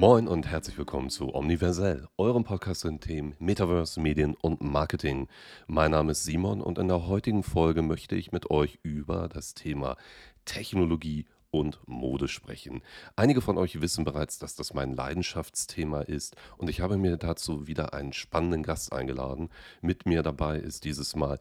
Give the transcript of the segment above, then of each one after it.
Moin und herzlich willkommen zu Omniversell, eurem Podcast den Themen Metaverse, Medien und Marketing. Mein Name ist Simon und in der heutigen Folge möchte ich mit euch über das Thema Technologie und Mode sprechen. Einige von euch wissen bereits, dass das mein Leidenschaftsthema ist und ich habe mir dazu wieder einen spannenden Gast eingeladen. Mit mir dabei ist dieses Mal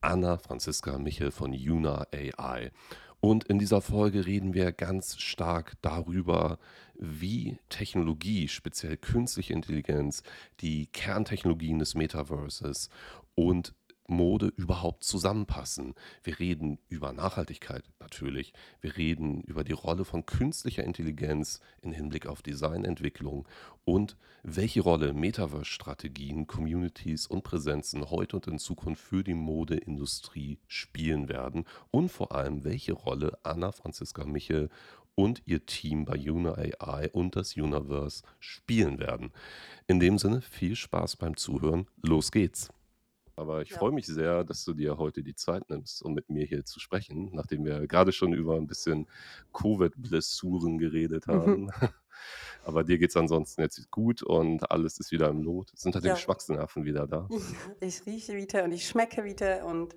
Anna Franziska Michel von Yuna AI. Und in dieser Folge reden wir ganz stark darüber, wie Technologie, speziell künstliche Intelligenz, die Kerntechnologien des Metaverses und Mode überhaupt zusammenpassen. Wir reden über Nachhaltigkeit natürlich. Wir reden über die Rolle von künstlicher Intelligenz im Hinblick auf Designentwicklung und welche Rolle Metaverse-Strategien, Communities und Präsenzen heute und in Zukunft für die Modeindustrie spielen werden und vor allem welche Rolle Anna Franziska Michel und ihr Team bei Una AI und das Universe spielen werden. In dem Sinne viel Spaß beim Zuhören. Los geht's. Aber ich Ja. freue mich sehr, dass du dir heute die Zeit nimmst, um mit mir hier zu sprechen, nachdem wir gerade schon über ein bisschen Covid-Blessuren geredet Mhm. haben. Aber dir geht's ansonsten jetzt gut und alles ist wieder im Lot. Sind halt die Ja. Geschmacksnerven wieder da? Ich rieche wieder und ich schmecke wieder und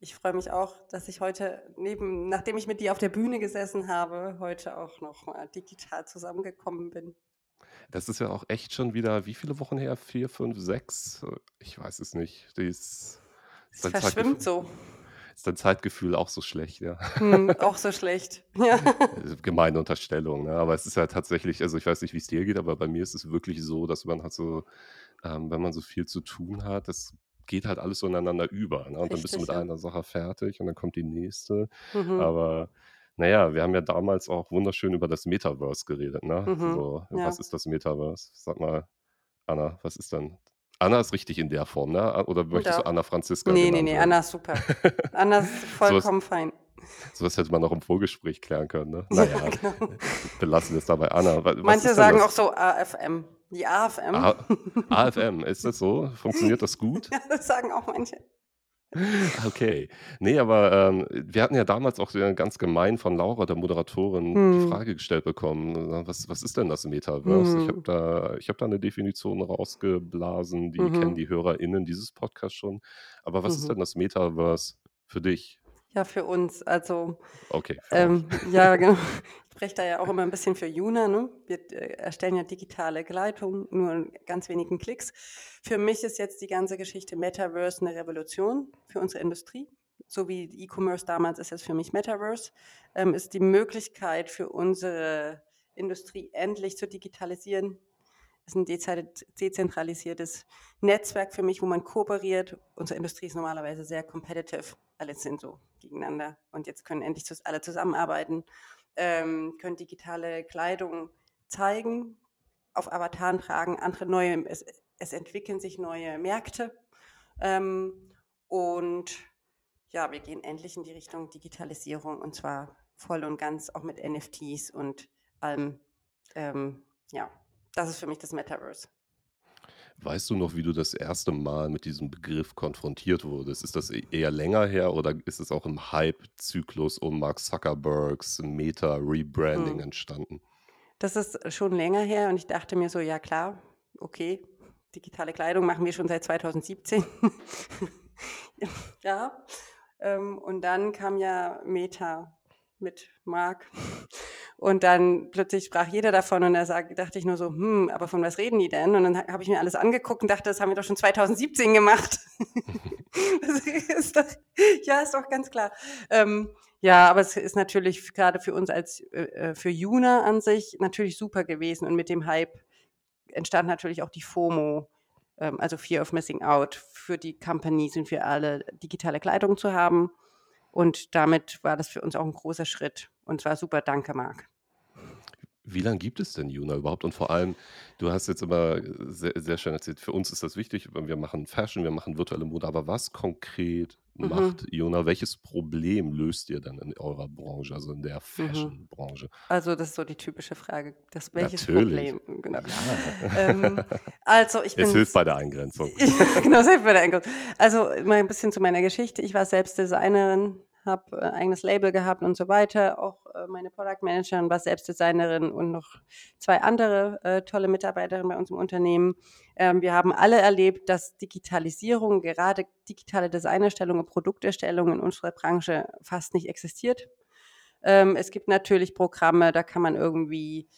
ich freue mich auch, dass ich heute neben, nachdem ich mit dir auf der Bühne gesessen habe, heute auch noch mal digital zusammengekommen bin. Das ist ja auch echt schon wieder, wie viele Wochen her? Vier, fünf, sechs? Ich weiß es nicht. Die ist, Es ist dein verschwimmt Zeitgefühl, so. ist dein Zeitgefühl auch so schlecht, ja? Hm, auch so schlecht. Ja. Also, Gemeine Unterstellung, ne? Aber es ist ja tatsächlich, also ich weiß nicht, wie es dir geht, aber bei mir ist es wirklich so, dass man halt so, ähm, wenn man so viel zu tun hat, das geht halt alles so ineinander über. Ne? Und dann bist du Richtig, mit ja. einer Sache fertig und dann kommt die nächste. Mhm. Aber naja, wir haben ja damals auch wunderschön über das Metaverse geredet, ne? Mhm. So, was Ja. ist das Metaverse? Sag mal, Anna, was ist denn? Anna ist richtig in der Form, ne? Oder möchtest du Ja. Anna Franziska Nee, nee, nee, werden? Anna ist super. Anna ist vollkommen fein. sowas hätte man auch im Vorgespräch klären können, ne? Ja, Naja, genau. belassen es dabei. Anna, wa- was Manche sagen das? auch so AFM. Die AFM. A AFM, ist das so? Funktioniert das gut? Ja, das sagen auch manche. Okay. Nee, aber ähm, wir hatten ja damals auch äh, ganz gemein von Laura, der Moderatorin, die Hm. Frage gestellt bekommen, äh, was, was ist denn das Metaverse? Ich habe Hm. da, ich hab da eine Definition rausgeblasen, die kennen Mhm. die HörerInnen dieses Podcasts schon. Aber was ist Mhm. denn das Metaverse für dich? Ja, für uns. Also, Okay, für euch. ähm, ja, genau. Ich spreche da ja auch immer ein bisschen für Juna. Ne? Wir äh, erstellen ja digitale Gleitung, nur in ganz wenigen Klicks. Für mich ist jetzt die ganze Geschichte Metaverse eine Revolution für unsere Industrie. So wie E-Commerce damals ist jetzt für mich Metaverse, ähm, ist die Möglichkeit für unsere Industrie endlich zu digitalisieren. Es ist ein dezent- dezentralisiertes Netzwerk für mich, wo man kooperiert. Unsere Industrie ist normalerweise sehr competitive. Alle sind so gegeneinander. Und jetzt können endlich alle zusammenarbeiten, ähm, können digitale Kleidung zeigen, auf Avataren tragen, andere neue, es, es entwickeln sich neue Märkte. Ähm, und ja, wir gehen endlich in die Richtung Digitalisierung und zwar voll und ganz auch mit NFTs und allem. Ähm, ja, das ist für mich das Metaverse. Weißt du noch, wie du das erste Mal mit diesem Begriff konfrontiert wurdest? Ist das e- eher länger her oder ist es auch im Hype-Zyklus um Mark Zuckerbergs Meta-Rebranding Hm. entstanden? Das ist schon länger her und ich dachte mir so, ja klar, okay, digitale Kleidung machen wir schon seit 2017. ja, ähm, und dann kam ja Meta mit Mark und dann plötzlich sprach jeder davon und da sag, dachte ich nur so, hm, aber von was reden die denn? Und dann ha- habe ich mir alles angeguckt und dachte, das haben wir doch schon 2017 gemacht. das ist doch, ja, ist doch ganz klar. Ähm, ja, aber es ist natürlich gerade für uns als äh, äh, für Juna an sich natürlich super gewesen und mit dem Hype entstand natürlich auch die FOMO, ähm, also Fear of Missing Out für die Companies und für alle digitale Kleidung zu haben. Und damit war das für uns auch ein großer Schritt. Und zwar super, danke, Marc. Wie lange gibt es denn Juna überhaupt? Und vor allem, du hast jetzt immer sehr, sehr schön erzählt, für uns ist das wichtig, wir machen Fashion, wir machen virtuelle Mode, aber was konkret Mhm. macht Juna? Welches Problem löst ihr denn in eurer Branche, also in der Mhm. Fashion-Branche? Also das ist so die typische Frage. Das welches Natürlich. Problem? Genau. Ja. Ähm, also ich Es bin hilft bei der Eingrenzung. Genau, selbst bei der Einkauf. Also mal ein bisschen zu meiner Geschichte. Ich war selbst Designerin, habe äh, eigenes Label gehabt und so weiter. Auch äh, meine Product Managerin war selbst Designerin und noch zwei andere äh, tolle Mitarbeiterinnen bei uns im Unternehmen. Ähm, wir haben alle erlebt, dass Digitalisierung, gerade digitale Designerstellung und Produkterstellung in unserer Branche fast nicht existiert. Ähm, es gibt natürlich Programme, da kann man irgendwie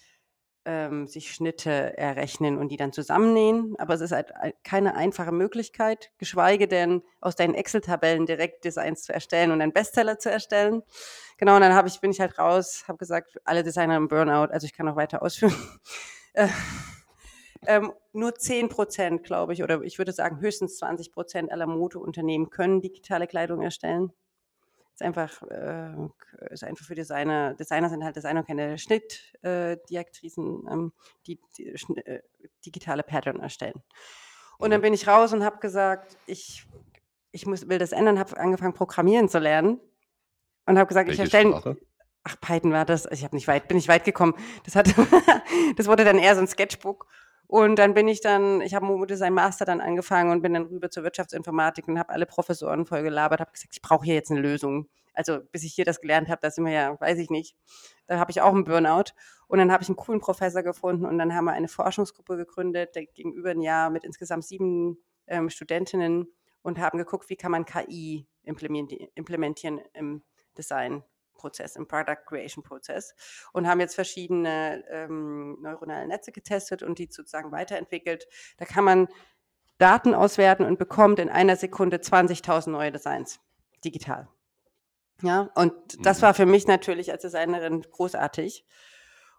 ähm, sich Schnitte errechnen und die dann zusammennähen. Aber es ist halt keine einfache Möglichkeit, geschweige denn aus deinen Excel-Tabellen direkt Designs zu erstellen und einen Bestseller zu erstellen. Genau, und dann habe ich, bin ich halt raus, habe gesagt, alle Designer im Burnout, also ich kann noch weiter ausführen. Äh, ähm, nur 10 Prozent, glaube ich, oder ich würde sagen höchstens 20 Prozent aller Modeunternehmen können digitale Kleidung erstellen ist einfach, äh, ist einfach für Designer, Designer sind halt Designer, keine Schnittdiaktrisen, äh, ähm, die, die äh, digitale Pattern erstellen. Und dann mhm. bin ich raus und habe gesagt, ich, ich muss, will das ändern, habe angefangen, Programmieren zu lernen und habe gesagt, Welche ich erstelle. Ach, Python war das. Ich habe nicht weit, bin nicht weit gekommen. Das hat, das wurde dann eher so ein Sketchbook. Und dann bin ich dann, ich habe Modedesign Master dann angefangen und bin dann rüber zur Wirtschaftsinformatik und habe alle Professoren voll gelabert, habe gesagt, ich brauche hier jetzt eine Lösung. Also bis ich hier das gelernt habe, da sind wir ja, weiß ich nicht, da habe ich auch einen Burnout. Und dann habe ich einen coolen Professor gefunden und dann haben wir eine Forschungsgruppe gegründet, der gegenüber ein Jahr mit insgesamt sieben ähm, Studentinnen und haben geguckt, wie kann man KI implementieren im Design. Prozess, im Product Creation Prozess und haben jetzt verschiedene ähm, neuronale Netze getestet und die sozusagen weiterentwickelt. Da kann man Daten auswerten und bekommt in einer Sekunde 20.000 neue Designs digital. Ja, und das mhm. war für mich natürlich als Designerin großartig.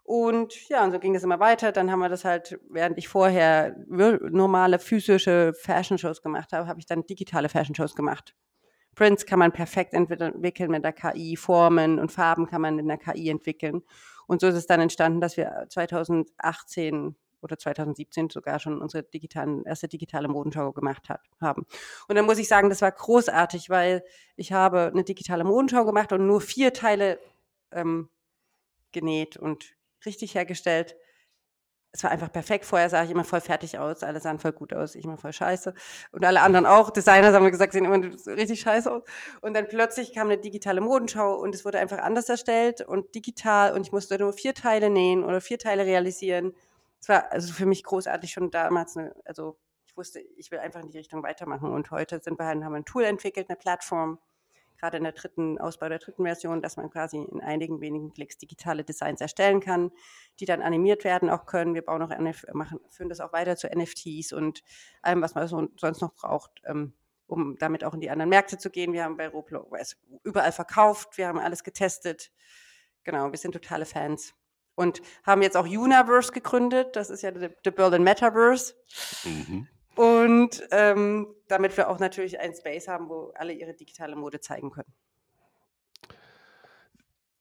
Und ja, und so ging es immer weiter. Dann haben wir das halt, während ich vorher normale physische Fashion-Shows gemacht habe, habe ich dann digitale Fashion-Shows gemacht. Prints kann man perfekt entwickeln mit der KI, Formen und Farben kann man in der KI entwickeln. Und so ist es dann entstanden, dass wir 2018 oder 2017 sogar schon unsere digitalen, erste digitale Modenschau gemacht hat, haben. Und dann muss ich sagen, das war großartig, weil ich habe eine digitale Modenschau gemacht und nur vier Teile ähm, genäht und richtig hergestellt es war einfach perfekt. Vorher sah ich immer voll fertig aus. Alle sahen voll gut aus. Ich immer voll scheiße. Und alle anderen auch. Designer haben mir gesagt, sehen immer richtig scheiße aus. Und dann plötzlich kam eine digitale Modenschau und es wurde einfach anders erstellt und digital. Und ich musste nur vier Teile nähen oder vier Teile realisieren. Es war also für mich großartig schon damals. Eine, also ich wusste, ich will einfach in die Richtung weitermachen. Und heute sind wir, halt, haben ein Tool entwickelt, eine Plattform, gerade in der dritten Ausbau der dritten Version, dass man quasi in einigen wenigen Klicks digitale Designs erstellen kann, die dann animiert werden auch können. Wir bauen auch machen, führen das auch weiter zu NFTs und allem, was man so, sonst noch braucht, ähm, um damit auch in die anderen Märkte zu gehen. Wir haben bei Roblox überall verkauft, wir haben alles getestet. Genau, wir sind totale Fans. Und haben jetzt auch Universe gegründet. Das ist ja the Berlin Metaverse. Mhm. Und ähm, damit wir auch natürlich einen Space haben, wo alle ihre digitale Mode zeigen können.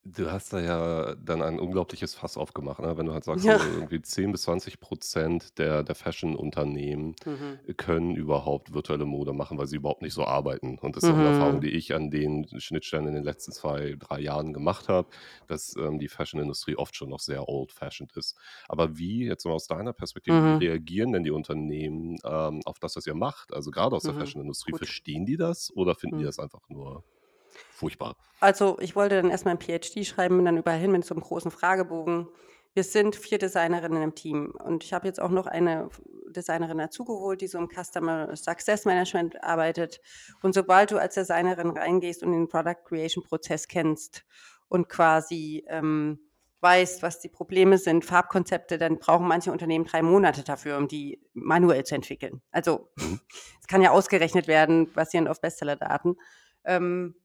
Du hast da ja dann ein unglaubliches Fass aufgemacht, ne? Wenn du halt sagst, Ja. so irgendwie 10 bis 20 Prozent der der Fashion-Unternehmen Mhm. können überhaupt virtuelle Mode machen, weil sie überhaupt nicht so arbeiten. Und das ist auch eine Erfahrung, mhm. die ich an den Schnittstellen in den letzten zwei, drei Jahren gemacht habe, dass ähm, die Fashion-Industrie oft schon noch sehr old-fashioned ist. Aber wie, jetzt mal aus deiner Perspektive, wie mhm. reagieren denn die Unternehmen ähm, auf das, was ihr macht? Also gerade aus der Mhm. Fashion-Industrie, Gut. verstehen die das oder finden die mhm. das einfach nur furchtbar. Also ich wollte dann erstmal ein PhD schreiben, bin dann überall hin mit so einem großen Fragebogen. Wir sind vier Designerinnen im Team und ich habe jetzt auch noch eine Designerin dazugeholt, die so im Customer Success Management arbeitet. Und sobald du als Designerin reingehst und den Product Creation Prozess kennst und quasi ähm, weißt, was die Probleme sind, Farbkonzepte, dann brauchen manche Unternehmen drei Monate dafür, um die manuell zu entwickeln. Also mhm. es kann ja ausgerechnet werden, basierend auf Bestseller-Daten. Ähm,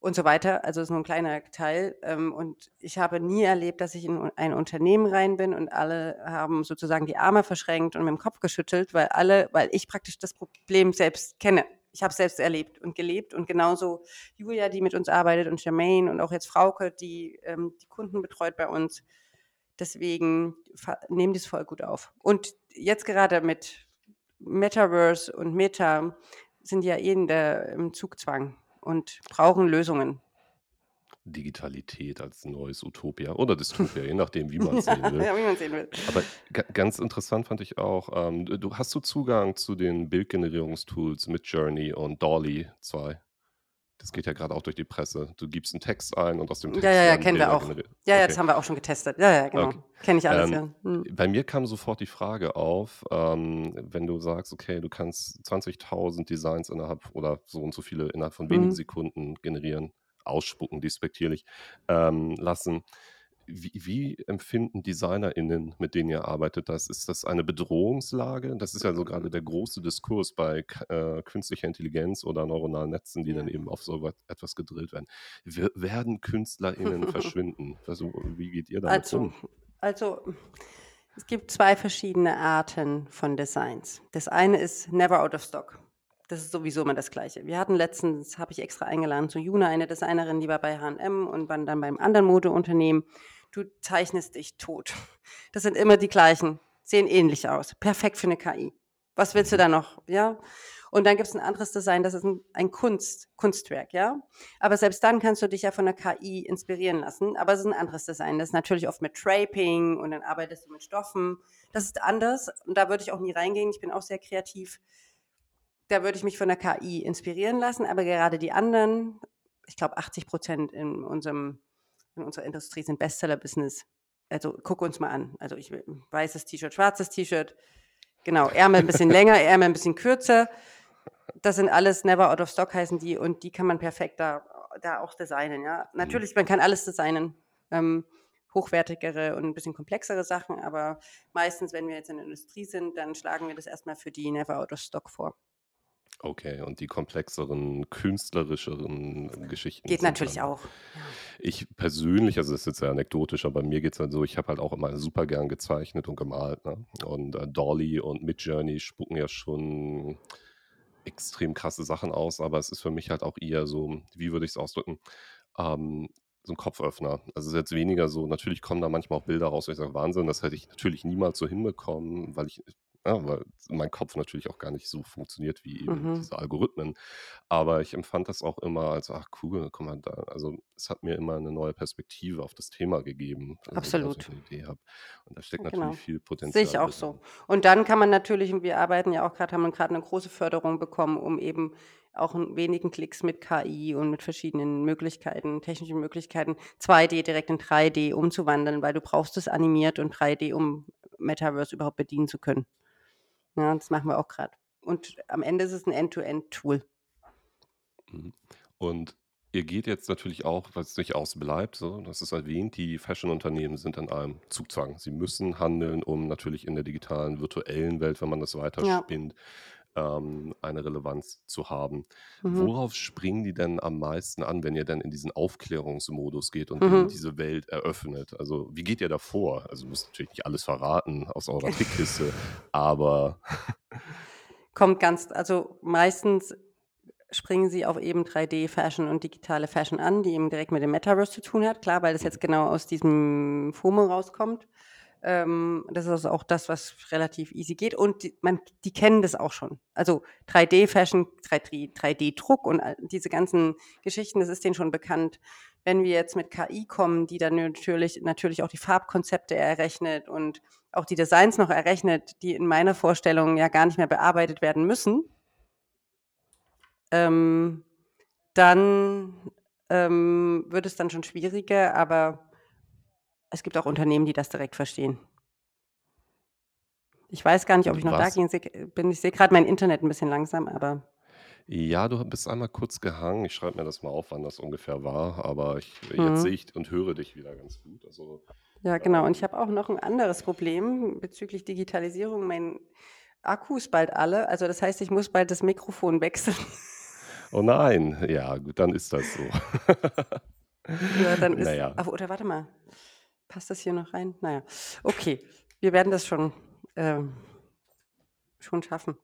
und so weiter. Also ist nur ein kleiner Teil. Ähm, und ich habe nie erlebt, dass ich in ein Unternehmen rein bin und alle haben sozusagen die Arme verschränkt und mit dem Kopf geschüttelt, weil alle, weil ich praktisch das Problem selbst kenne. Ich habe es selbst erlebt und gelebt und genauso Julia, die mit uns arbeitet und Jermaine und auch jetzt Frauke, die ähm, die Kunden betreut bei uns. Deswegen nehmen die es voll gut auf. Und jetzt gerade mit Metaverse und Meta sind ja eh in der, im Zugzwang und brauchen Lösungen. Digitalität als neues Utopia oder Dystopia, je nachdem, wie man es sehen will. ja, wie man sehen will. Aber ganz interessant fand ich auch, ähm, du hast du Zugang zu den Bildgenerierungstools mit Journey und Dolly 2? Das geht ja gerade auch durch die Presse. Du gibst einen Text ein und aus dem Text Ja, ja, ja, kennen wir auch. ja, Okay. das haben wir auch schon getestet. Ja, ja, genau. Okay. Kenne ich alles, Ähm, ja. Hm. bei mir kam sofort die Frage auf, ähm, wenn du sagst, okay, du kannst 20.000 Designs innerhalb oder so und so viele innerhalb von wenigen Mhm. Sekunden generieren, ausspucken, despektierlich ähm, lassen. Wie, wie empfinden DesignerInnen, mit denen ihr arbeitet, das? Ist das eine Bedrohungslage? Das ist ja so gerade der große Diskurs bei äh, künstlicher Intelligenz oder neuronalen Netzen, die Ja. dann eben auf so etwas gedrillt werden. Wir, werden KünstlerInnen verschwinden? Also, wie geht ihr damit Also, um? also, es gibt zwei verschiedene Arten von Designs. Das eine ist never out of stock. Das ist sowieso immer das Gleiche. Wir hatten letztens, habe ich extra eingeladen zu Juna, eine Designerin, die war bei H&M und war dann beim anderen Modeunternehmen. Du zeichnest dich tot. Das sind immer die gleichen, sehen ähnlich aus. Perfekt für eine KI. Was willst du da noch? Ja. Und dann gibt es ein anderes Design, das ist ein, ein Kunst, Kunstwerk, ja. Aber selbst dann kannst du dich ja von der KI inspirieren lassen. Aber es ist ein anderes Design. Das ist natürlich oft mit Draping und dann arbeitest du mit Stoffen. Das ist anders und da würde ich auch nie reingehen. Ich bin auch sehr kreativ. Da würde ich mich von der KI inspirieren lassen. Aber gerade die anderen, ich glaube 80 Prozent in unserem, in unserer Industrie sind Bestseller-Business. Also guck uns mal an. Also ich weißes T-Shirt, schwarzes T-Shirt. Genau, Ärmel ein bisschen länger, Ärmel ein bisschen kürzer. Das sind alles Never Out of Stock heißen die und die kann man perfekt da, da auch designen. Ja, natürlich, man kann alles designen. Ähm, hochwertigere und ein bisschen komplexere Sachen, aber meistens, wenn wir jetzt in der Industrie sind, dann schlagen wir das erstmal für die Never Out of Stock vor. Okay, und die komplexeren, künstlerischeren Geschichten Geht natürlich dann auch. Ja. Ich persönlich, also das ist jetzt sehr anekdotisch, aber mir geht es halt so, ich habe halt auch immer super gern gezeichnet und gemalt. Ne? Und äh, Dolly und Midjourney spucken ja schon extrem krasse Sachen aus, aber es ist für mich halt auch eher so, wie würde ich es ausdrücken, ähm, so ein Kopföffner. Also es ist jetzt weniger so, natürlich kommen da manchmal auch Bilder raus, wo ich sage, Wahnsinn, das hätte ich natürlich niemals so hinbekommen, weil ich, ja, weil mein Kopf natürlich auch gar nicht so funktioniert wie eben Mhm. diese Algorithmen. Aber ich empfand das auch immer als, ach cool, guck mal da. Also es hat mir immer eine neue Perspektive auf das Thema gegeben, also, dass ich Absolut. eine Idee habe. Und da steckt Genau. natürlich viel Sehe Potenzial ich auch drin. so. Und dann kann man natürlich, und wir arbeiten ja auch gerade, haben gerade eine große Förderung bekommen, um eben auch in wenigen Klicks mit KI und mit verschiedenen Möglichkeiten, technischen Möglichkeiten, 2D direkt in 3D umzuwandeln, weil du brauchst es animiert und 3D, um Metaverse überhaupt bedienen zu können. Ja, das machen wir auch gerade. Und am Ende ist es ein End-to-End-Tool. Mhm. Und ihr geht jetzt natürlich auch, was nicht ausbleibt, so, das ist erwähnt, die Fashion-Unternehmen sind in einem Zugzwang. Sie müssen handeln, um natürlich in der digitalen, virtuellen Welt, wenn man das Ja. Ähm, eine Relevanz zu haben. Mhm. Worauf springen die denn am meisten an, wenn ihr dann in diesen Aufklärungsmodus geht und Mhm. diese Welt eröffnet? Also wie geht ihr davor? Also ihr müsst natürlich nicht alles verraten aus eurer Trickkiste, aber Kommt ganz, also meistens springen sie auf eben 3D-Fashion und digitale Fashion an, die eben direkt mit dem Metaverse zu tun hat. Klar, weil das jetzt genau aus diesem FOMO rauskommt. Ähm, das ist also auch das, was relativ easy geht. Und die, man, die kennen das auch schon. Also 3D-Fashion, 3D-Druck und diese ganzen Geschichten, das ist denen schon bekannt. Wenn wir jetzt mit KI kommen, die dann natürlich, natürlich auch die Farbkonzepte errechnet und auch die Designs noch errechnet, die in meiner Vorstellung ja gar nicht mehr bearbeitet werden müssen, ähm, dann ähm, wird es dann schon schwieriger, aber es gibt auch Unternehmen, die das direkt verstehen. Ich weiß gar nicht, ob ich noch da was? gehen se- bin. Ich sehe gerade mein Internet ein bisschen langsam, aber Ja, du bist einmal kurz gehangen. Ich schreibe mir das mal auf, wann das ungefähr war. Aber ich, jetzt Mhm. sehe ich und höre dich wieder ganz gut. Also, ja, genau. Und ich ähm, habe auch noch ein anderes Problem bezüglich Digitalisierung. Mein Akku ist bald alle. Also das heißt, ich muss bald das Mikrofon wechseln. oh nein, ja, gut, dann ist das so. Ja, dann ist. Naja, Aber, oder warte mal. Passt das hier noch rein? Naja. Okay. Wir werden das schon, ähm, schon schaffen.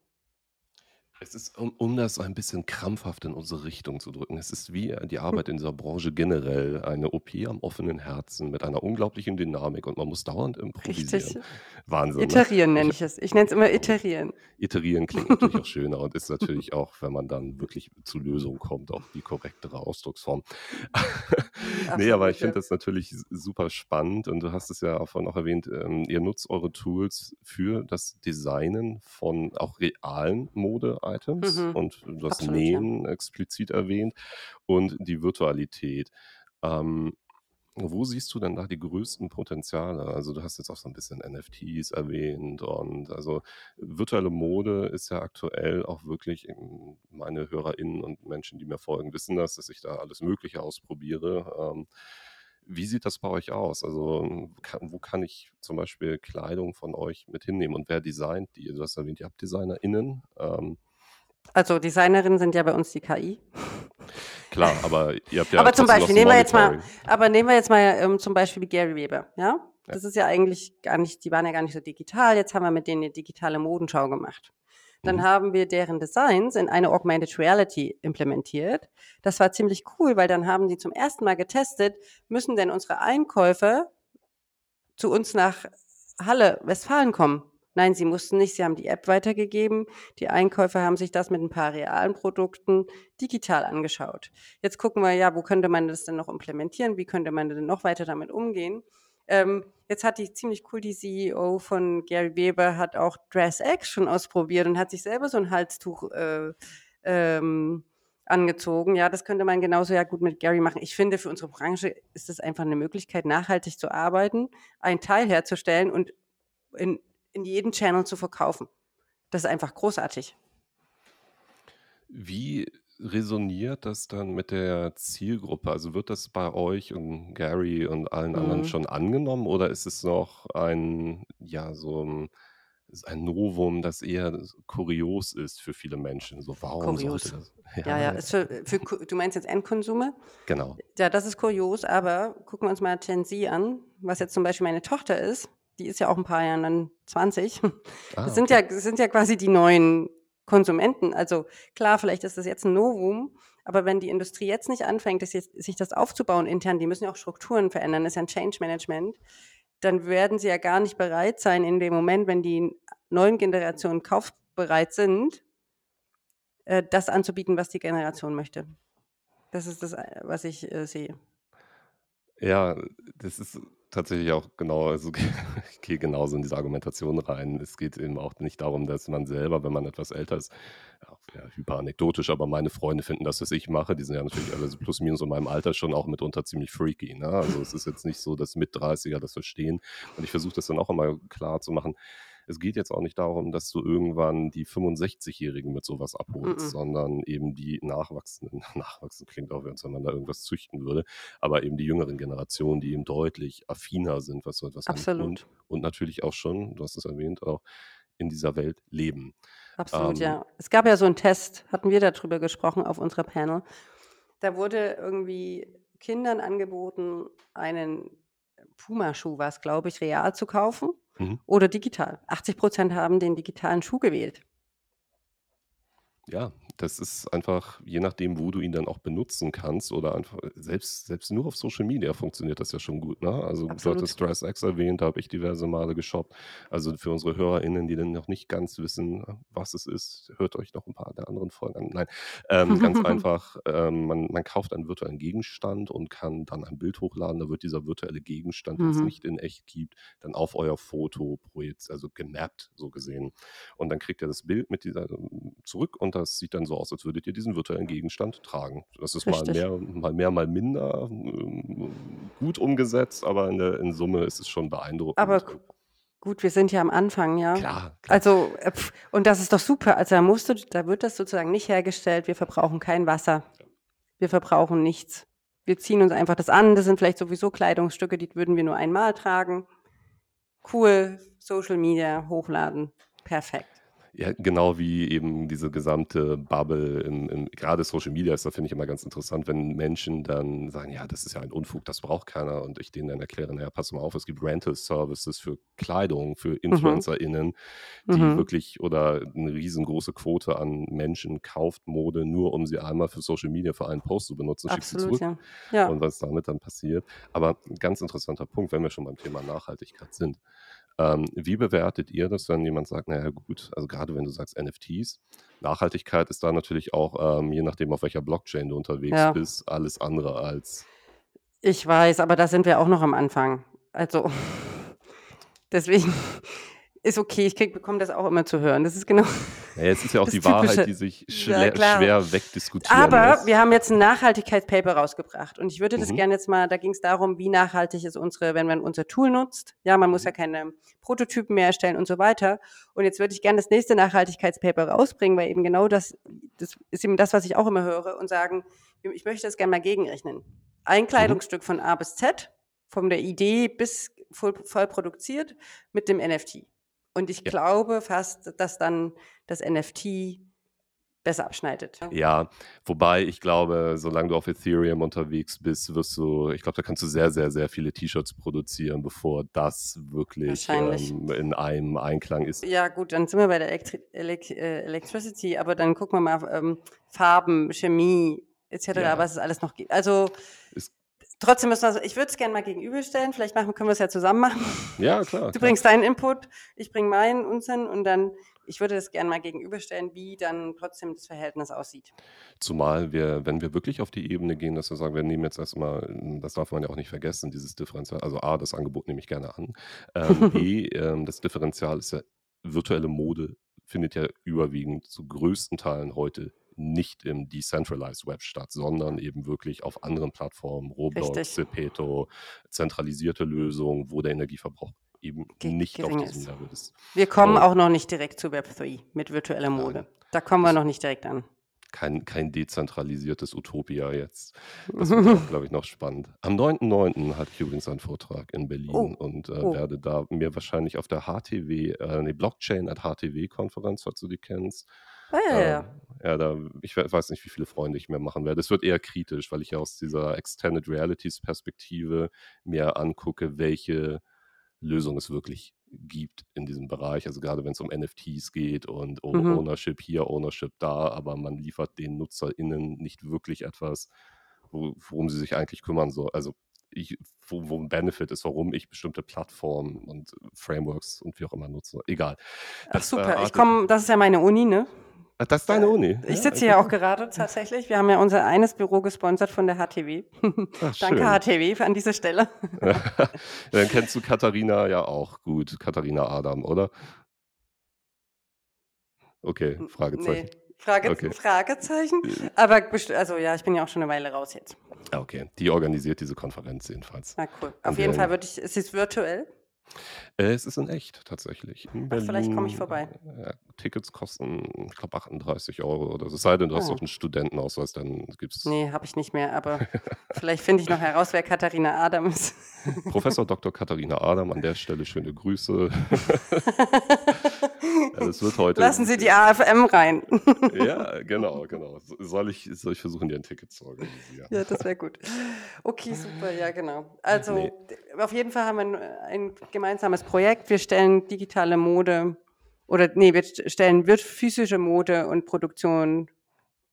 Es ist, um, um das ein bisschen krampfhaft in unsere Richtung zu drücken, es ist wie die Arbeit in dieser Branche generell, eine OP am offenen Herzen mit einer unglaublichen Dynamik und man muss dauernd improvisieren. Richtig. Wahnsinn, ne? Iterieren nenne Ich, ich es. Ich nenne es immer oh, iterieren. Iterieren klingt natürlich auch schöner und ist natürlich auch, wenn man dann wirklich zu Lösungen kommt, auch die korrektere Ausdrucksform. nee, aber ich finde ja. das natürlich s- super spannend und du hast es ja auch vorhin auch erwähnt, ähm, ihr nutzt eure Tools für das Designen von auch realen Mode Items Mhm. und du hast Absolut, ja. Nähen explizit erwähnt und die Virtualität. Ähm, wo siehst du denn da die größten Potenziale? Also du hast jetzt auch so ein bisschen NFTs erwähnt und also virtuelle Mode ist ja aktuell auch wirklich, meine HörerInnen und Menschen, die mir folgen, wissen das, dass ich da alles Mögliche ausprobiere. Ähm, wie sieht das bei euch aus? Also kann, wo kann ich zum Beispiel Kleidung von euch mit hinnehmen und wer designt die? Du hast erwähnt, ihr habt DesignerInnen. Ähm, Also Designerinnen sind ja bei uns die KI. klar, aber ihr habt ja aber zum Beispiel, nehmen wir jetzt mal, aber nehmen wir jetzt mal ähm, zum Beispiel Gary Weber, ja? Ja. Das ist ja eigentlich gar nicht, die waren ja gar nicht so digital. Jetzt haben wir mit denen eine digitale Modenschau gemacht. Dann Mhm. haben wir deren Designs in eine Augmented Reality implementiert. Das war ziemlich cool, weil dann haben die zum ersten Mal getestet, müssen denn unsere Einkäufer zu uns nach Halle, Westfalen kommen? Nein, sie mussten nicht. Sie haben die App weitergegeben. Die Einkäufer haben sich das mit ein paar realen Produkten digital angeschaut. Jetzt gucken wir, ja, wo könnte man das denn noch implementieren? Wie könnte man denn noch weiter damit umgehen? Ähm, jetzt hat die ziemlich cool, die CEO von Gary Weber hat auch DressX schon ausprobiert und hat sich selber so ein Halstuch äh, ähm, angezogen. Ja, das könnte man genauso ja gut mit Gary machen. Ich finde, für unsere Branche ist es einfach eine Möglichkeit, nachhaltig zu arbeiten, einen Teil herzustellen und in, in jeden Channel zu verkaufen. Das ist einfach großartig. Wie resoniert das dann mit der Zielgruppe? Also wird das bei euch und Gary und allen anderen Mhm. schon angenommen oder ist es noch ein, ja, so ein, ein Novum, das eher kurios ist für viele Menschen? So, warum sollte Kurios. das? Ja, ja. Ja, Ist für, für, du meinst jetzt Endkonsumer? genau. Ja, das ist kurios, aber gucken wir uns mal Gen Z an, was jetzt zum Beispiel meine Tochter ist. Die ist ja auch ein paar Jahren dann 20. Ah, Das sind okay. ja, das sind ja quasi die neuen Konsumenten. Also klar, vielleicht ist das jetzt ein Novum, aber wenn die Industrie jetzt nicht anfängt, sich das aufzubauen intern, die müssen ja auch Strukturen verändern, das ist ja ein Change Management, dann werden sie ja gar nicht bereit sein, in dem Moment, wenn die neuen Generationen kaufbereit sind, äh, das anzubieten, was die Generation möchte. Das ist das, äh, was ich äh, sehe. Ja, das ist tatsächlich auch genau, also ich gehe genauso in diese Argumentation rein. Es geht eben auch nicht darum, dass man selber, wenn man etwas älter ist, ja, hyper anekdotisch, aber meine Freunde finden das, was ich mache, die sind ja natürlich alle so plus minus in meinem Alter schon auch mitunter ziemlich freaky. Ne? Also es ist jetzt nicht so, dass mit 30er das verstehen. Und ich versuche das dann auch immer klar zu machen. Es geht jetzt auch nicht darum, dass du irgendwann die 65-Jährigen mit sowas abholst, Mhm. sondern eben die Nachwachsenden, nachwachsen klingt auch, als wenn man da irgendwas züchten würde, aber eben die jüngeren Generationen, die eben deutlich affiner sind, was so etwas angeht. Und, Absolut. und natürlich auch schon, du hast es erwähnt, auch in dieser Welt leben. Absolut, Ähm, ja. Es gab ja so einen Test, hatten wir darüber gesprochen auf unserer Panel. Da wurde irgendwie Kindern angeboten, einen Puma-Schuh, war es, glaube ich, real zu kaufen mhm. oder digital. 80 Prozent haben den digitalen Schuh gewählt. Ja, das ist einfach, je nachdem, wo du ihn dann auch benutzen kannst oder einfach, selbst, selbst nur auf Social Media funktioniert das ja schon gut. Ne? Also du Absolut. hattest DressX erwähnt, da habe ich diverse Male geshoppt. Also für unsere HörerInnen, die dann noch nicht ganz wissen, was es ist, hört euch noch ein paar der anderen Folgen an. Nein, ähm, ganz einfach, ähm, man, man kauft einen virtuellen Gegenstand und kann dann ein Bild hochladen. Da wird dieser virtuelle Gegenstand, den es Mhm. nicht in echt gibt, dann auf euer Foto projiziert, also gemappt so gesehen. Und dann kriegt ihr das Bild mit dieser zurück und das sieht dann so aus, als würdet ihr diesen virtuellen Gegenstand tragen. Das ist mal mehr, mal mehr, mal minder ähm, gut umgesetzt, aber in der in Summe ist es schon beeindruckend. Aber gut, wir sind ja am Anfang, ja. klar, klar. Also, äh, pf, und das ist doch super. Also da musst du, da wird das sozusagen nicht hergestellt. Wir verbrauchen kein Wasser. Wir verbrauchen nichts. Wir ziehen uns einfach das an. Das sind vielleicht sowieso Kleidungsstücke, die würden wir nur einmal tragen. Cool, Social Media hochladen. Perfekt. Ja, genau wie eben diese gesamte Bubble im, im gerade Social Media ist, da finde ich immer ganz interessant, wenn Menschen dann sagen, ja, das ist ja ein Unfug, das braucht keiner und ich denen dann erkläre, naja, pass mal auf, es gibt Rental Services für Kleidung, für InfluencerInnen, die Mhm. wirklich oder eine riesengroße Quote an Menschen kauft Mode, nur um sie einmal für Social Media für einen Post zu benutzen, schickt sie zurück ja. Ja. und was damit dann passiert. Aber ein ganz interessanter Punkt, wenn wir schon beim Thema Nachhaltigkeit sind. Ähm, wie bewertet ihr das, wenn jemand sagt, naja gut, also gerade wenn du sagst NFTs, Nachhaltigkeit ist da natürlich auch, ähm, je nachdem auf welcher Blockchain du unterwegs Ja. bist, alles andere als, Ich weiß, aber da sind wir auch noch am Anfang. Also deswegen, ist okay, ich bekomme das auch immer zu hören. Das ist genau. Ja, jetzt ist ja auch die typische, Wahrheit, die sich ja, schwer wegdiskutieren Aber lässt. wir haben jetzt ein Nachhaltigkeitspaper rausgebracht und ich würde das mhm. gerne jetzt mal, da ging es darum, wie nachhaltig ist unsere, wenn man unser Tool nutzt. Ja, man muss mhm. ja keine Prototypen mehr erstellen und so weiter. Und jetzt würde ich gerne das nächste Nachhaltigkeitspaper rausbringen, weil eben genau das, das ist eben das, was ich auch immer höre und sagen, ich möchte das gerne mal gegenrechnen. Ein mhm. Kleidungsstück mhm. von A bis Z, von der Idee bis voll, voll produziert mit dem NFT. Und ich ja. glaube fast, dass dann das NFT besser abschneidet. Ja, wobei ich glaube, solange du auf Ethereum unterwegs bist, wirst du, ich glaube, da kannst du sehr, sehr, sehr viele T-Shirts produzieren, bevor das wirklich ähm, in einem Einklang ist. Ja, gut, dann sind wir bei der Elektri Elek äh, Electricity, aber dann gucken wir mal ähm, Farben, Chemie etc., ja. was es alles noch gibt. Also es Trotzdem müssen wir, also ich würde es gerne mal gegenüberstellen. Vielleicht machen, können wir es ja zusammen machen. Ja, klar. Du klar. bringst deinen Input, ich bringe meinen Unsinn und dann, ich würde das gerne mal gegenüberstellen, wie dann trotzdem das Verhältnis aussieht. Zumal wir, wenn wir wirklich auf die Ebene gehen, dass wir sagen, wir nehmen jetzt erstmal, das darf man ja auch nicht vergessen, dieses Differential. Also A, das Angebot nehme ich gerne an. Ähm, B, ähm, das Differential ist ja virtuelle Mode findet ja überwiegend zu größten Teilen heute nicht im Decentralized Web statt, sondern eben wirklich auf anderen Plattformen, Roblox, Zepeto, zentralisierte Lösungen, wo der Energieverbrauch eben Ge nicht auf diesem ist. Level ist. Wir kommen Und, auch noch nicht direkt zu Web3 mit virtueller Mode. Ja, da kommen wir noch nicht direkt an. Kein, kein dezentralisiertes Utopia jetzt. Das wird, glaube ich, noch spannend. Am 9.9. hatte ich übrigens einen Vortrag in Berlin oh. und äh, oh. werde da mir wahrscheinlich auf der HTW, äh, nee, Blockchain at HTW-Konferenz, falls du die kennst, Ah, ja, ja. Ähm, ja, da, ich weiß nicht, wie viele Freunde ich mehr machen werde. Es wird eher kritisch, weil ich ja aus dieser Extended Realities Perspektive mir angucke, welche Lösung es wirklich gibt in diesem Bereich. Also gerade wenn es um NFTs geht und um mhm. Ownership hier, Ownership da, aber man liefert den NutzerInnen nicht wirklich etwas, wo, worum sie sich eigentlich kümmern sollen. Also ich, wo, wo ein Benefit ist, warum ich bestimmte Plattformen und Frameworks und wie auch immer nutze. Egal. Ach, super. Äh, ich komme, das ist ja meine Uni, ne? Ach, das ist deine Uni. Ich sitze hier auch gerade tatsächlich. Wir haben ja unser eines Büro gesponsert von der HTW. Ach, Danke HTW an dieser Stelle. Dann kennst du Katharina ja auch gut. Katharina Adam, oder? Okay, Fragezeichen. Nee. Frage, okay. Fragezeichen. Aber also ja, ich bin ja auch schon eine Weile raus jetzt. Ah, okay, die organisiert diese Konferenz jedenfalls. Na cool. Auf Und jeden Fall würde ich, es ist virtuell. Äh, es ist in echt tatsächlich. In Ach, vielleicht komme ich vorbei. Ja, Tickets kosten, ich glaube, 38 Euro oder so. Es sei denn, du hast doch ah. einen Studentenausweis, dann gibt's. Nee, habe ich nicht mehr, aber vielleicht finde ich noch heraus, wer Katharina Adam ist. Professor Dr. Katharina Adam, an der Stelle schöne Grüße. das wird heute. Lassen Sie die AFM rein. ja, genau, genau. Soll ich, soll ich versuchen, dir ein Ticket zu organisieren? Ja, das wäre gut. Okay, super, ja, genau. Also, nee. auf jeden Fall haben wir ein, ein gemeinsames Projekt. Wir stellen digitale Mode oder nee, wir stellen physische Mode und Produktion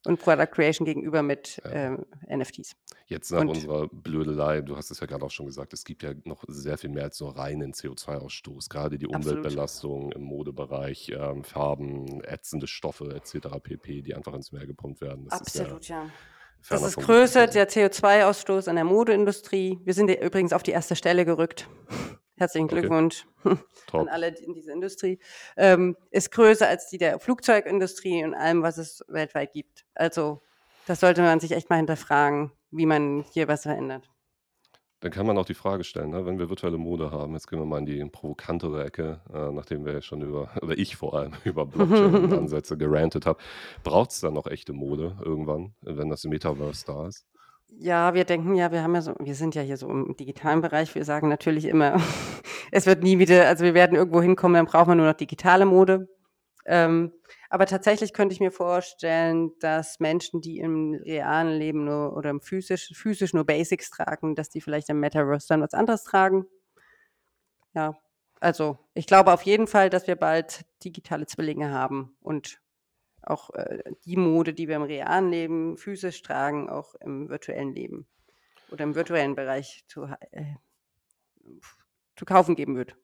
und Product Creation gegenüber mit ja. äh, NFTs. Jetzt nach und, unserer Blödelei, du hast es ja gerade auch schon gesagt, es gibt ja noch sehr viel mehr als nur reinen CO2-Ausstoß. Gerade die Umweltbelastung im Modebereich, ähm, Farben, ätzende Stoffe etc. pp., die einfach ins Meer gepumpt werden. Das absolut, ja. ja. Das ist größer, der CO2-Ausstoß an der Modeindustrie. Wir sind ja übrigens auf die erste Stelle gerückt. Herzlichen Glückwunsch okay. an alle in dieser Industrie. Ähm, ist größer als die der Flugzeugindustrie und allem, was es weltweit gibt. Also, das sollte man sich echt mal hinterfragen, wie man hier was verändert. Dann kann man auch die Frage stellen, ne, wenn wir virtuelle Mode haben, jetzt gehen wir mal in die provokantere Ecke, äh, nachdem wir ja schon über, oder ich vor allem über Blockchain-Ansätze gerantet habe, braucht es dann noch echte Mode irgendwann, wenn das Metaverse da ist? Ja, wir denken ja, wir haben ja so, wir sind ja hier so im digitalen Bereich. Wir sagen natürlich immer, es wird nie wieder, also wir werden irgendwo hinkommen, dann brauchen wir nur noch digitale Mode. Ähm, aber tatsächlich könnte ich mir vorstellen, dass Menschen, die im realen Leben nur oder im physisch, physisch nur Basics tragen, dass die vielleicht im Metaverse dann was anderes tragen. Ja, also ich glaube auf jeden Fall, dass wir bald digitale Zwillinge haben und auch äh, die Mode, die wir im realen Leben physisch tragen, auch im virtuellen Leben oder im virtuellen Bereich zu, äh, zu kaufen geben wird.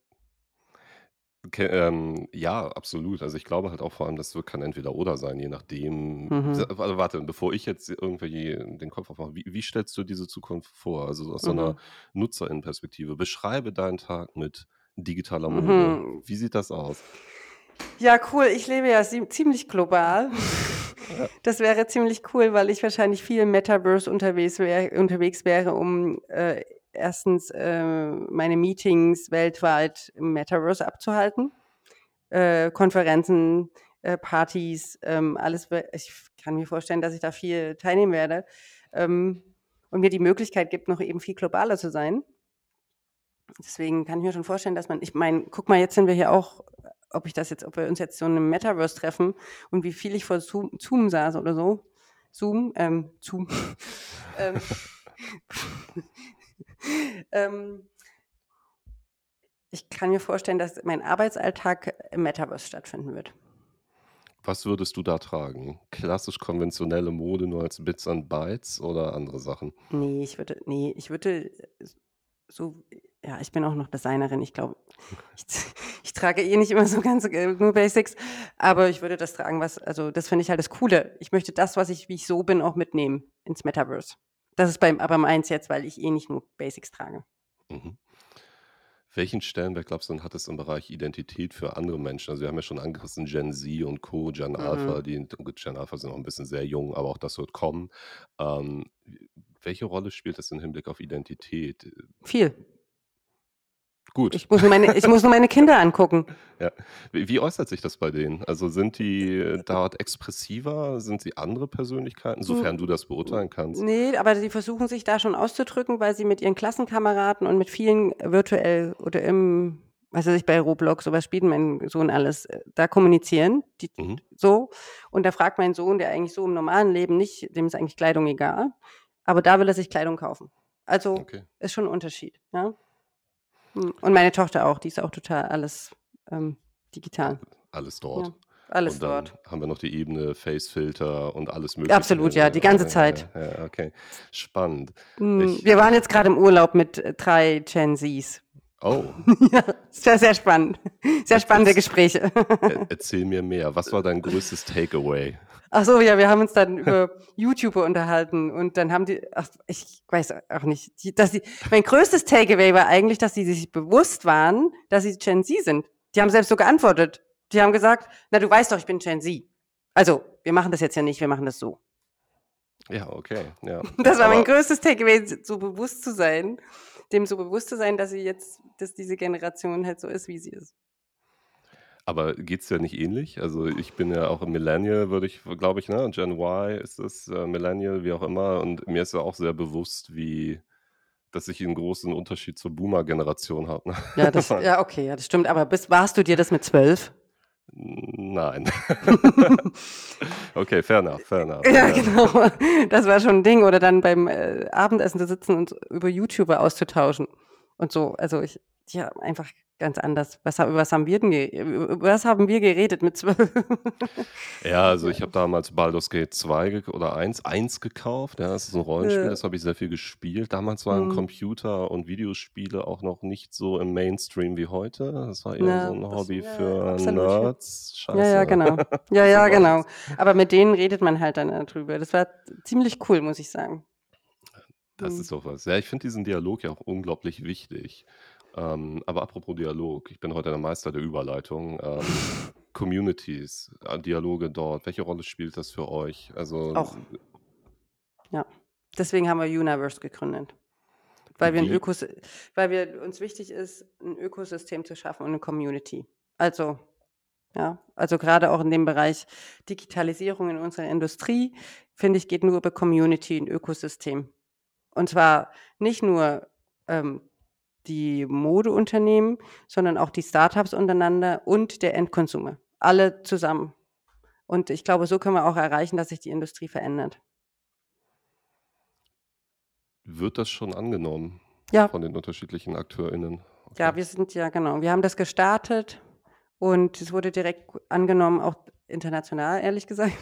Okay, ähm, ja, absolut. Also ich glaube halt auch vor allem, das kann entweder oder sein, je nachdem. Mhm. Also warte, bevor ich jetzt irgendwie den Kopf aufmache, wie, wie stellst du diese Zukunft vor? Also aus mhm. so einer mhm. Nutzerinnenperspektive. Beschreibe deinen Tag mit digitaler Mode. Mhm. Wie sieht das aus? Ja, cool. Ich lebe ja ziemlich global. Das wäre ziemlich cool, weil ich wahrscheinlich viel im Metaverse unterwegs, wär, unterwegs wäre, um äh, erstens äh, meine Meetings weltweit im Metaverse abzuhalten. Äh, Konferenzen, äh, Partys, ähm, alles. Ich kann mir vorstellen, dass ich da viel teilnehmen werde ähm, und mir die Möglichkeit gibt, noch eben viel globaler zu sein. Deswegen kann ich mir schon vorstellen, dass man, ich meine, guck mal, jetzt sind wir hier auch, ob ich das jetzt, ob wir uns jetzt so in einem Metaverse treffen und wie viel ich vor Zoom, Zoom saß oder so. Zoom, ähm, Zoom. ähm, ähm, ich kann mir vorstellen, dass mein Arbeitsalltag im Metaverse stattfinden wird. Was würdest du da tragen? Klassisch konventionelle Mode nur als Bits and Bytes oder andere Sachen? Nee, ich würde, nee, ich würde so, ja, ich bin auch noch Designerin. Ich glaube, ich, ich trage eh nicht immer so ganz äh, nur Basics, aber ich würde das tragen, was, also das finde ich halt das Coole. Ich möchte das, was ich, wie ich so bin, auch mitnehmen ins Metaverse. Das ist beim, aber meins jetzt, weil ich eh nicht nur Basics trage. Mhm. Welchen Stellenwert glaubst du denn hat es im Bereich Identität für andere Menschen? Also wir haben ja schon angerissen Gen Z und Co, Gen Alpha, Mhm. die gut, Gen Alpha sind noch ein bisschen sehr jung, aber auch das wird kommen. Ähm, welche Rolle spielt das im Hinblick auf Identität? Viel. Gut. Ich muss nur meine, ich muss nur meine Kinder angucken. Ja. Wie, wie äußert sich das bei denen? Also sind die dort expressiver? Sind sie andere Persönlichkeiten, sofern du das beurteilen kannst? Nee, aber sie versuchen sich da schon auszudrücken, weil sie mit ihren Klassenkameraden und mit vielen virtuell oder im, was weiß ich, bei Roblox, sowas spielt mein Sohn alles, äh, da kommunizieren. Die, Mhm. So. Und da fragt mein Sohn, der eigentlich so im normalen Leben nicht, dem ist eigentlich Kleidung egal, aber da will er sich Kleidung kaufen. Also Okay. ist schon ein Unterschied. Ja? Und meine Tochter auch, die ist auch total alles ähm, digital. Alles dort. Ja, alles und dann dort. haben wir noch die Ebene Facefilter und alles mögliche. Absolut, ja, die ganze Zeit. Ja, ja, okay. Spannend. Hm, Ich- Wir waren jetzt gerade im Urlaub mit drei Gen Zs. Oh, Ja, sehr, sehr spannend. Sehr spannende Gespräche. er, erzähl mir mehr. Was war dein größtes Takeaway? Ach so, ja, wir haben uns dann über YouTuber unterhalten und dann haben die, ach, ich weiß auch nicht, die, dass sie, mein größtes Takeaway war eigentlich, dass sie sich bewusst waren, dass sie Gen Z sind. Die haben selbst so geantwortet. Die haben gesagt, na, du weißt doch, ich bin Gen Z. Also, wir machen das jetzt ja nicht, wir machen das so. Ja, okay. Ja. Das war mein Aber- größtes Takeaway, so bewusst zu sein, dem so bewusst zu sein, dass sie jetzt, dass diese Generation halt so ist, wie sie ist. Aber geht es ja nicht ähnlich? Also ich bin ja auch ein Millennial, würde ich, glaube ich, ne? Gen Y ist es, äh, Millennial, wie auch immer. Und mir ist ja auch sehr bewusst, wie, dass ich einen großen Unterschied zur Boomer-Generation habe. Ne? Ja, das, ja, okay, ja, das stimmt. Aber bis, warst du dir das mit zwölf? Nein. okay, fair enough, fair enough. Ja, genau. Das war schon ein Ding. Oder dann beim äh, Abendessen zu sitzen und über YouTuber auszutauschen. Und so. Also ich, ja, einfach ganz anders. Was, was haben wir denn was haben wir geredet mit zwölf? Ja, also ich habe damals Baldur's Gate 2 ge oder 1, 1 gekauft. Ja, das ist ein Rollenspiel, Ja. das habe ich sehr viel gespielt. Damals waren Mhm. Computer- und Videospiele auch noch nicht so im Mainstream wie heute. Das war eher Ja, so ein das- Hobby ja, für absolut. Nerds. Scheiße. ja, ja, genau. Ja, ja, genau. Aber mit denen redet man halt dann darüber. Das war ziemlich cool, muss ich sagen. Das Mhm. ist doch was. Ja, ich finde diesen Dialog ja auch unglaublich wichtig. Ähm, aber apropos Dialog, ich bin heute der Meister der Überleitung. Ähm, Communities, äh, Dialoge dort, welche Rolle spielt das für euch? Also Auch. Deswegen haben wir Universe gegründet. Weil wir, ein? Ökos weil wir uns wichtig ist, ein Ökosystem zu schaffen und eine Community. Also, ja, also gerade auch in dem Bereich Digitalisierung in unserer Industrie, finde ich, geht nur über Community, ein Ökosystem. Und zwar nicht nur ähm, die Modeunternehmen, sondern auch die Startups untereinander und der Endkonsumer. Alle zusammen. Und ich glaube, so können wir auch erreichen, dass sich die Industrie verändert. wird das schon angenommen Ja, von den unterschiedlichen AkteurInnen? Ja, Okay. wir sind ja, genau. Wir haben das gestartet und es wurde direkt angenommen, auch international, ehrlich gesagt.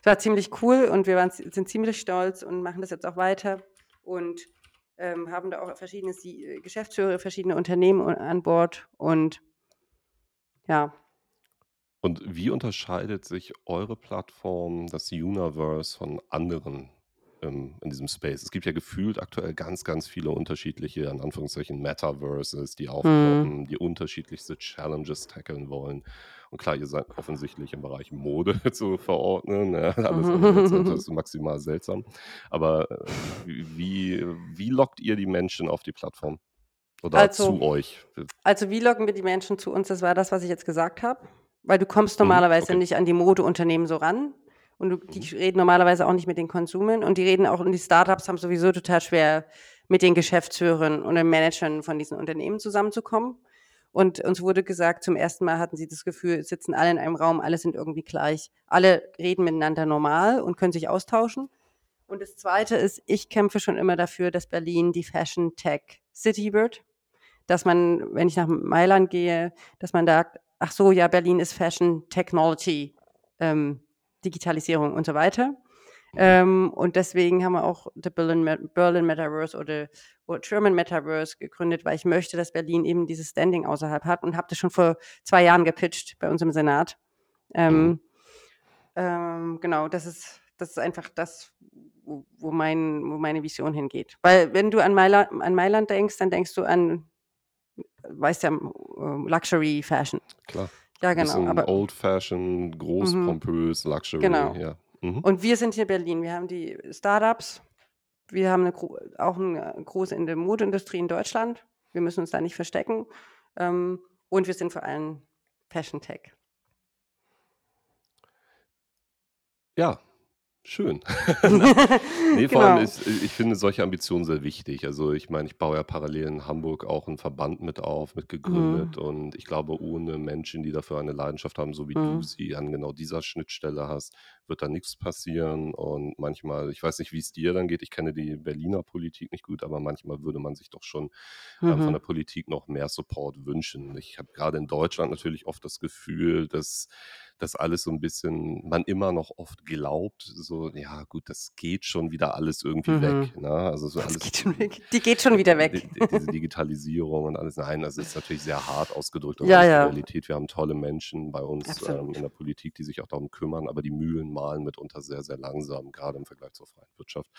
Es war ziemlich cool und wir waren, sind ziemlich stolz und machen das jetzt auch weiter und ähm, haben da auch verschiedene Sie- Geschäftsführer, verschiedene Unternehmen un- an Bord und ja, Und wie unterscheidet sich eure Plattform, das Universe, von anderen ähm, in diesem Space. Es gibt ja gefühlt aktuell ganz, ganz viele unterschiedliche, in Anführungszeichen, Metaverses, die Mhm. aufploppen, die unterschiedlichste Challenges tackeln wollen. Und klar, ihr seid offensichtlich im Bereich Mode zu verordnen. Ja, alles andere ist, Mhm. ist maximal seltsam. Aber äh, wie, wie lockt ihr die Menschen auf die Plattform? Oder Also, zu euch? also wie locken wir die Menschen zu uns? Das war das, was ich jetzt gesagt habe. Weil du kommst Mhm, normalerweise okay. nicht an die Modeunternehmen so ran. Und du, die Mhm. reden normalerweise auch nicht mit den Konsumen. Und die reden auch, und die Startups haben sowieso total schwer, mit den Geschäftsführern und den Managern von diesen Unternehmen zusammenzukommen. Und uns wurde gesagt, zum ersten Mal hatten sie das Gefühl, sitzen alle in einem Raum, alle sind irgendwie gleich. Alle reden miteinander normal und können sich austauschen. Und das Zweite ist, ich kämpfe schon immer dafür, dass Berlin die Fashion Tech City wird. Dass man, wenn ich nach Mailand gehe, dass man sagt, ach so, ja, Berlin ist Fashion Technology, ähm, Digitalisierung und so weiter. Ähm, und deswegen haben wir auch the Berlin, Berlin Metaverse oder, oder German Metaverse gegründet, weil ich möchte, dass Berlin eben dieses Standing außerhalb hat und habe das schon vor zwei Jahren gepitcht bei uns im Senat. Ähm, Mhm. ähm, genau, das ist, das ist einfach das, wo, wo, mein, wo meine Vision hingeht. Weil wenn du an Mailand, an Mailand denkst, dann denkst du an, weißt ja, äh, Luxury Fashion. Klar. Ja, genau. bisschen Aber, old-fashioned, groß, Mhm. pompös, Luxury. Genau. Ja. Mhm. und wir sind hier in Berlin. Wir haben die Startups. Wir haben eine, auch eine große in der Modeindustrie in Deutschland. Wir müssen uns da nicht verstecken. Ähm, und wir sind vor allem Fashion Tech. Ja, schön. nee, vor allem genau. ist, ich finde solche Ambitionen sehr wichtig. Also ich meine, ich baue ja parallel in Hamburg auch einen Verband mit auf, mit gegründet Mhm. und ich glaube, ohne Menschen, die dafür eine Leidenschaft haben, so wie du Mhm. sie an genau dieser Schnittstelle hast, wird da nichts passieren und manchmal, ich weiß nicht, wie es dir dann geht, ich kenne die Berliner Politik nicht gut, aber manchmal würde man sich doch schon ähm, von Mhm. der Politik noch mehr Support wünschen. Ich habe gerade in Deutschland natürlich oft das Gefühl, dass das alles so ein bisschen, man immer noch oft glaubt, so, ja gut, das geht schon wieder alles irgendwie Mhm. weg. Ne? Also so Das alles, geht schon weg. Die geht schon wieder weg. die, diese Digitalisierung und alles. Nein, das ist natürlich sehr hart ausgedrückt, Ja, ja, Realität. Wir haben tolle Menschen bei uns ähm, in der Politik, die sich auch darum kümmern, aber die Mühlen malen mitunter sehr, sehr langsam, gerade im Vergleich zur freien Wirtschaft.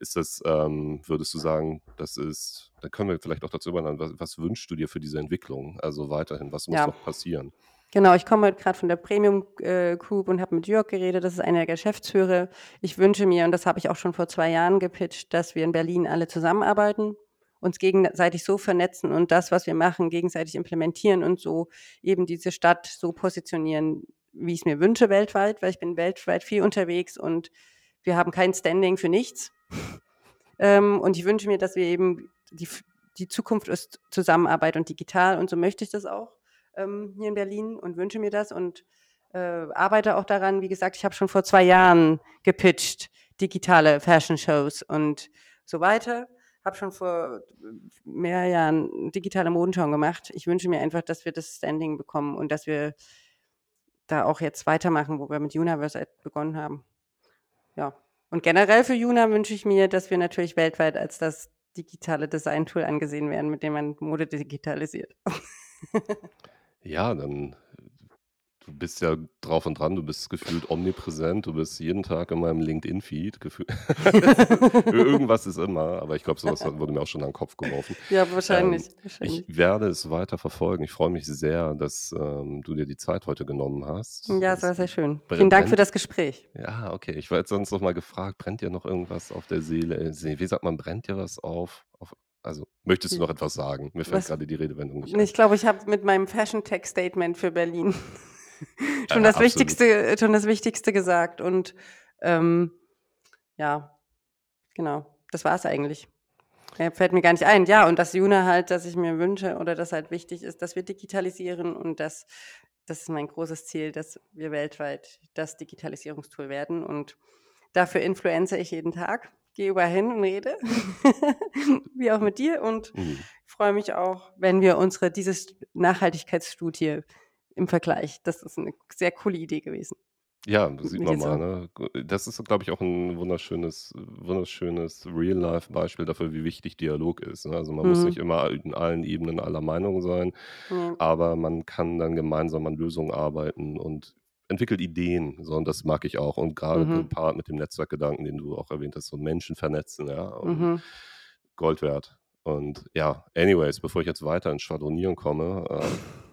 Ist das, ähm, würdest du sagen, das ist, da können wir vielleicht auch dazu überleiten, was, was wünschst du dir für diese Entwicklung? Also weiterhin, was muss Ja, noch passieren? Genau. Ich komme gerade von der Premium äh, Group und habe mit Jörg geredet. Das ist einer der Geschäftsführer. Ich wünsche mir, und das habe ich auch schon vor zwei Jahren gepitcht, dass wir in Berlin alle zusammenarbeiten, uns gegenseitig so vernetzen und das, was wir machen, gegenseitig implementieren und so eben diese Stadt so positionieren, wie ich es mir wünsche weltweit, weil ich bin weltweit viel unterwegs und wir haben kein Standing für nichts. Ähm, und ich wünsche mir, dass wir eben die, die Zukunft ist Zusammenarbeit und digital und so möchte ich das auch ähm, hier in Berlin und wünsche mir das und äh, arbeite auch daran. Wie gesagt, ich habe schon vor zwei Jahren gepitcht, digitale Fashion Shows und so weiter. Habe schon vor mehr Jahren digitale Modenschau gemacht. Ich wünsche mir einfach, dass wir das Standing bekommen und dass wir da auch jetzt weitermachen, wo wir mit Universe begonnen haben. Ja. Und generell für Juna wünsche ich mir, dass wir natürlich weltweit als das digitale Design-Tool angesehen werden, mit dem man Mode digitalisiert. Ja, dann, du bist ja drauf und dran, du bist gefühlt omnipräsent, du bist jeden Tag in meinem LinkedIn-Feed. gefühlt. Irgendwas ist immer, aber ich glaube, sowas wurde mir auch schon an den Kopf geworfen. ja, Ähm, wahrscheinlich. ich wahrscheinlich. werde es weiter verfolgen. Ich freue mich sehr, dass ähm, du dir die Zeit heute genommen hast. Ja, es Es war sehr schön. br- Vielen Dank für brennt. das Gespräch. Ja, okay. Ich war jetzt sonst noch mal gefragt, brennt dir noch irgendwas auf der Seele? Äh, Wie sagt man, brennt dir was auf? auf also, möchtest du noch etwas sagen? Mir fällt gerade die Redewendung nicht ein. Ich glaube, ich habe mit meinem Fashion Tech Statement für Berlin Ja, schon das absolut. Wichtigste, schon das Wichtigste gesagt. Und ähm, ja, genau, das war es eigentlich. Ja, fällt mir gar nicht ein. Ja, und das Juna halt, dass ich mir wünsche oder das halt wichtig ist, dass wir digitalisieren und das, das ist mein großes Ziel, dass wir weltweit das Digitalisierungstool werden. Und dafür influenze ich jeden Tag, gehe überall hin und rede, wie auch mit dir. Und Mhm. freue mich auch, wenn wir unsere, dieses Nachhaltigkeitsstudie im Vergleich, das ist eine sehr coole Idee gewesen. Ja, das sieht man mal. Ne? Das ist, glaube ich, auch ein wunderschönes, wunderschönes Real-Life-Beispiel dafür, wie wichtig Dialog ist. Ne? Also man muss nicht Mhm. immer in allen Ebenen aller Meinung sein, Nee. aber man kann dann gemeinsam an Lösungen arbeiten und entwickelt Ideen, so, und das mag ich auch. Und gerade Mhm. gepaart mit dem Netzwerkgedanken, den du auch erwähnt hast, so Menschen vernetzen, ja, und Mhm. Gold wert. Und ja, anyways, bevor ich jetzt weiter ins Schwadronieren komme, äh,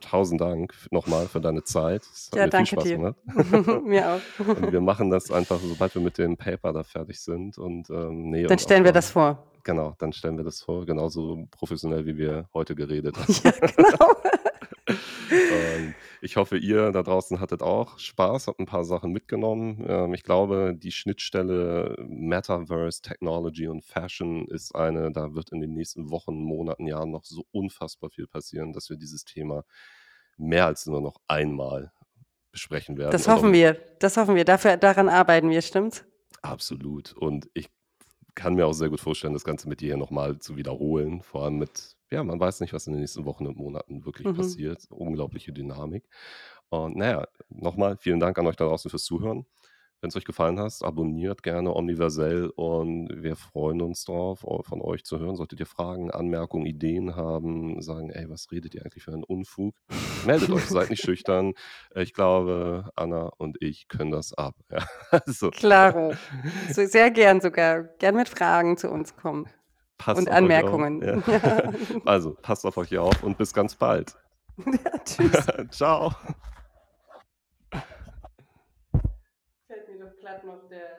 tausend Dank nochmal für deine Zeit. Es hat Ja, mir viel danke Spaß dir. gemacht. Mir auch. Und wir machen das einfach, sobald wir mit dem Paper da fertig sind. Und ähm, nee, Dann und stellen wir mal, das vor. genau, dann stellen wir das vor, genauso professionell, wie wir heute geredet haben. Ja, genau. Und ich hoffe, ihr da draußen hattet auch Spaß, habt ein paar Sachen mitgenommen. Ähm, ich glaube, die Schnittstelle Metaverse, Technology und Fashion ist eine, da wird in den nächsten Wochen, Monaten, Jahren noch so unfassbar viel passieren, dass wir dieses Thema mehr als nur noch einmal besprechen werden. Das hoffen wir. Das hoffen wir. Dafür, daran arbeiten wir, stimmt's? Absolut. Und ich kann mir auch sehr gut vorstellen, das Ganze mit dir hier nochmal zu wiederholen. Vor allem mit, ja, man weiß nicht, was in den nächsten Wochen und Monaten wirklich Mhm. passiert. Unglaubliche Dynamik. Und naja, nochmal vielen Dank an euch da draußen fürs Zuhören. Wenn es euch gefallen hat, abonniert gerne Omniversell und wir freuen uns drauf, au- von euch zu hören. Solltet ihr Fragen, Anmerkungen, Ideen haben, sagen, ey, was redet ihr eigentlich für einen Unfug? Meldet euch, seid nicht schüchtern. Ich glaube, Anna und ich können das ab. Ja, also, Klaro. Sehr gern sogar. Gern mit Fragen zu uns kommen. Passt Und Anmerkungen. Auf. Ja. Also, passt auf euch auf und bis ganz bald. ja, tschüss. Ciao. Fällt mir doch glatt noch der